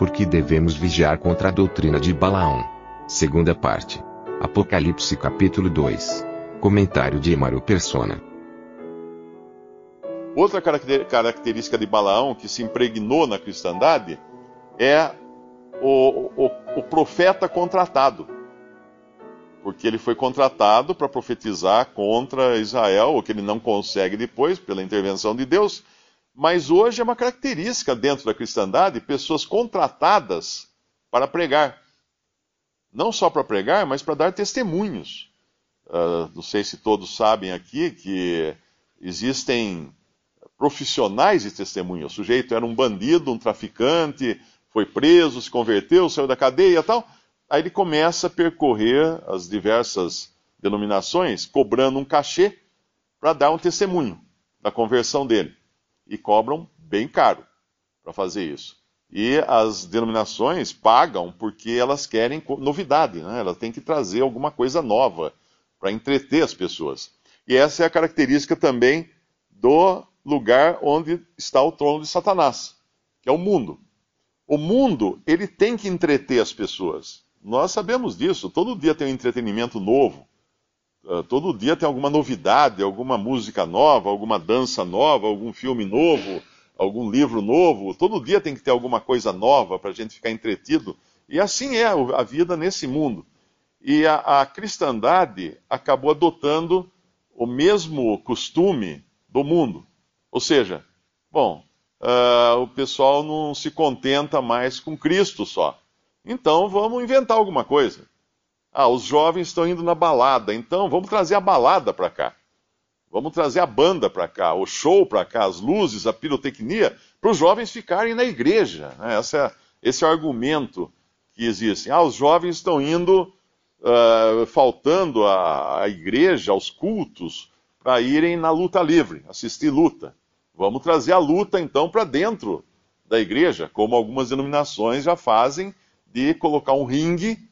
Porque devemos vigiar contra a doutrina de Balaão. Segunda parte. Apocalipse capítulo 2. Comentário de Emaro Persona. Outra característica de Balaão que se impregnou na cristandade é o, o, o profeta contratado. Porque ele foi contratado para profetizar contra Israel, o que ele não consegue depois, pela intervenção de Deus. Mas hoje é uma característica dentro da cristandade pessoas contratadas para pregar. Não só para pregar, mas para dar testemunhos. Uh, não sei se todos sabem aqui que existem profissionais de testemunho. O sujeito era um bandido, um traficante, foi preso, se converteu, saiu da cadeia e tal. Aí ele começa a percorrer as diversas denominações, cobrando um cachê para dar um testemunho da conversão dele. E cobram bem caro para fazer isso. E as denominações pagam porque elas querem novidade, né? elas têm que trazer alguma coisa nova para entreter as pessoas. E essa é a característica também do lugar onde está o trono de Satanás, que é o mundo. O mundo, ele tem que entreter as pessoas. Nós sabemos disso. Todo dia tem um entretenimento novo. Uh, todo dia tem alguma novidade, alguma música nova, alguma dança nova, algum filme novo, algum livro novo. Todo dia tem que ter alguma coisa nova para a gente ficar entretido. E assim é a vida nesse mundo. E a, a cristandade acabou adotando o mesmo costume do mundo. Ou seja, bom, uh, o pessoal não se contenta mais com Cristo só. Então vamos inventar alguma coisa. Ah, os jovens estão indo na balada, então vamos trazer a balada para cá. Vamos trazer a banda para cá, o show para cá, as luzes, a pirotecnia, para os jovens ficarem na igreja. Né? Esse, é, esse é o argumento que existe. Ah, os jovens estão indo, uh, faltando à igreja, aos cultos, para irem na luta livre, assistir luta. Vamos trazer a luta então para dentro da igreja, como algumas denominações já fazem, de colocar um ringue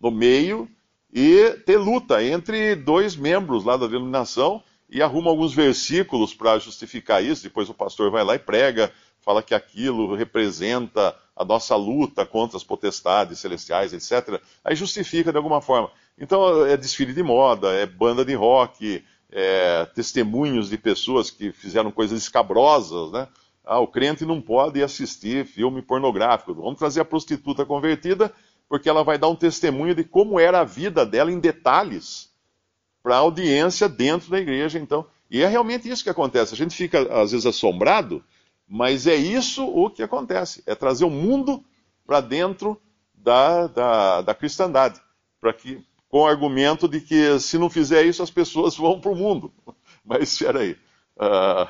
no meio e ter luta entre dois membros lá da denominação e arruma alguns versículos para justificar isso. Depois o pastor vai lá e prega, fala que aquilo representa a nossa luta contra as potestades celestiais, etc. Aí justifica de alguma forma. Então é desfile de moda, é banda de rock, é, testemunhos de pessoas que fizeram coisas escabrosas, né? Ah, o crente não pode assistir filme pornográfico. Vamos trazer a prostituta convertida, porque ela vai dar um testemunho de como era a vida dela em detalhes para a audiência dentro da igreja, então. E é realmente isso que acontece. A gente fica, às vezes, assombrado, mas é isso o que acontece. É trazer o mundo para dentro da, da, da cristandade, para que com o argumento de que se não fizer isso as pessoas vão para o mundo. Mas espera aí, uh,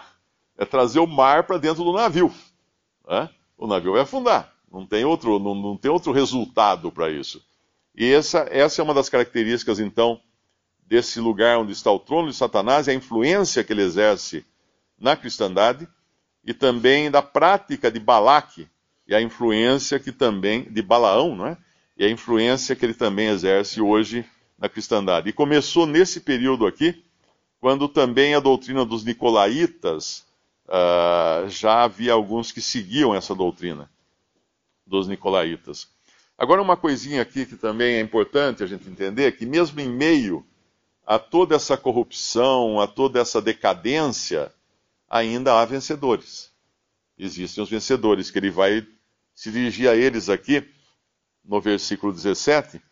é trazer o mar para dentro do navio. Né? O navio vai afundar, não tem outro, não, não tem outro resultado para isso. E essa, essa é uma das características, então, desse lugar onde está o trono de Satanás, é a influência que ele exerce na cristandade e também da prática de Balaque e a influência que também de Balaão, não é? e a influência que ele também exerce hoje na cristandade. E começou nesse período aqui, quando também a doutrina dos nicolaítas uh, já havia alguns que seguiam essa doutrina dos nicolaítas. Agora, uma coisinha aqui que também é importante a gente entender: que mesmo em meio a toda essa corrupção, a toda essa decadência, ainda há vencedores. Existem os vencedores, que ele vai se dirigir a eles aqui no versículo 17: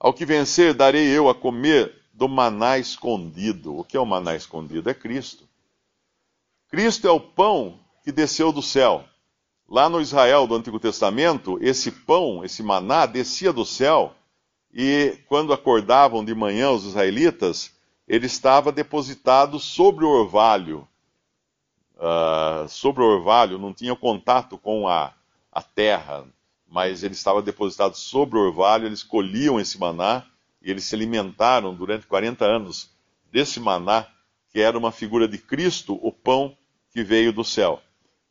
Ao que vencer, darei eu a comer do maná escondido. O que é o maná escondido? É Cristo. Cristo é o pão que desceu do céu. Lá no Israel do Antigo Testamento, esse pão, esse maná, descia do céu e quando acordavam de manhã os israelitas, ele estava depositado sobre o orvalho uh, sobre o orvalho, não tinha contato com a, a terra, mas ele estava depositado sobre o orvalho, eles colhiam esse maná e eles se alimentaram durante 40 anos desse maná, que era uma figura de Cristo, o pão que veio do céu.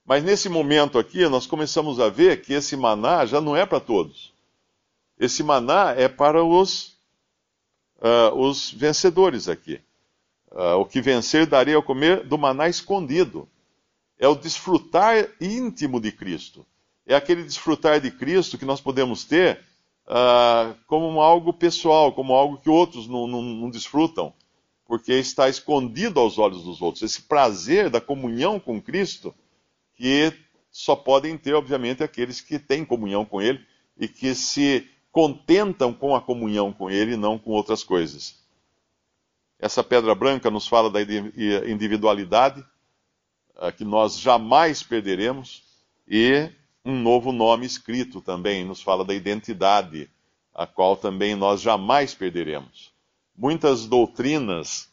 Mas nesse momento aqui, nós começamos a ver que esse maná já não é para todos. Esse maná é para os, uh, os vencedores aqui. Uh, o que vencer darei ao comer do maná escondido. É o desfrutar íntimo de Cristo. É aquele desfrutar de Cristo que nós podemos ter uh, como algo pessoal, como algo que outros não, não, não desfrutam porque está escondido aos olhos dos outros. Esse prazer da comunhão com Cristo, que só podem ter, obviamente, aqueles que têm comunhão com Ele e que se contentam com a comunhão com Ele e não com outras coisas. Essa pedra branca nos fala da individualidade, que nós jamais perderemos, e um novo nome escrito também nos fala da identidade, a qual também nós jamais perderemos muitas doutrinas,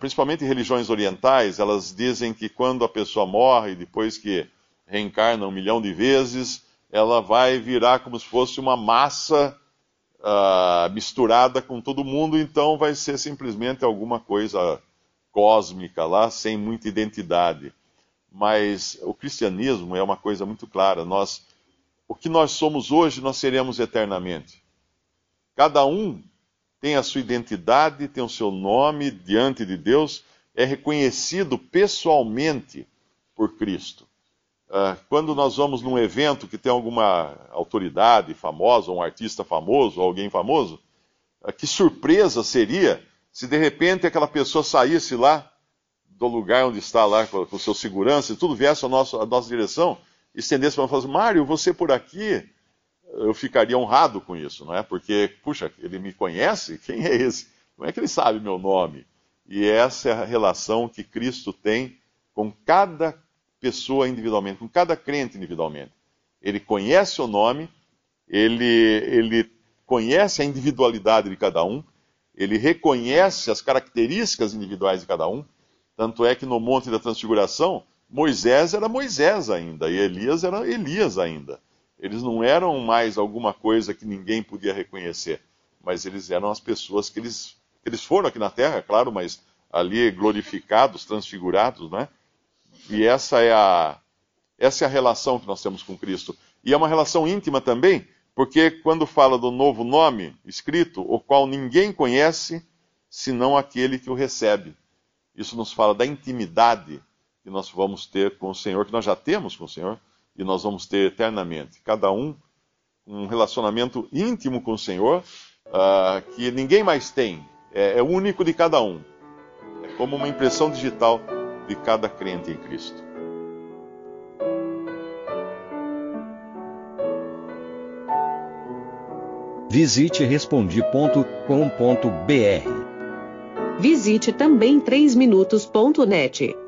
principalmente religiões orientais, elas dizem que quando a pessoa morre, depois que reencarna um milhão de vezes, ela vai virar como se fosse uma massa uh, misturada com todo mundo, então vai ser simplesmente alguma coisa cósmica lá, sem muita identidade. Mas o cristianismo é uma coisa muito clara. Nós, o que nós somos hoje, nós seremos eternamente. Cada um tem a sua identidade, tem o seu nome diante de Deus, é reconhecido pessoalmente por Cristo. Uh, quando nós vamos num evento que tem alguma autoridade famosa, um artista famoso, alguém famoso, uh, que surpresa seria se de repente aquela pessoa saísse lá do lugar onde está lá com, com seu segurança e tudo viesse à nossa, à nossa direção, estendesse para nós e falasse, Mário, você por aqui? Eu ficaria honrado com isso, não é? Porque, puxa, ele me conhece? Quem é esse? Como é que ele sabe meu nome? E essa é a relação que Cristo tem com cada pessoa individualmente, com cada crente individualmente. Ele conhece o nome, ele, ele conhece a individualidade de cada um, ele reconhece as características individuais de cada um. Tanto é que no Monte da Transfiguração, Moisés era Moisés ainda, e Elias era Elias ainda. Eles não eram mais alguma coisa que ninguém podia reconhecer, mas eles eram as pessoas que eles, eles foram aqui na Terra, claro, mas ali glorificados, transfigurados, né? E essa é a essa é a relação que nós temos com Cristo. E é uma relação íntima também, porque quando fala do novo nome escrito, o qual ninguém conhece senão aquele que o recebe. Isso nos fala da intimidade que nós vamos ter com o Senhor, que nós já temos com o Senhor, e nós vamos ter eternamente. Cada um um relacionamento íntimo com o Senhor uh, que ninguém mais tem. É, é único de cada um. É como uma impressão digital de cada crente em Cristo. Visite respondi.com.br. Visite também 3minutos.net.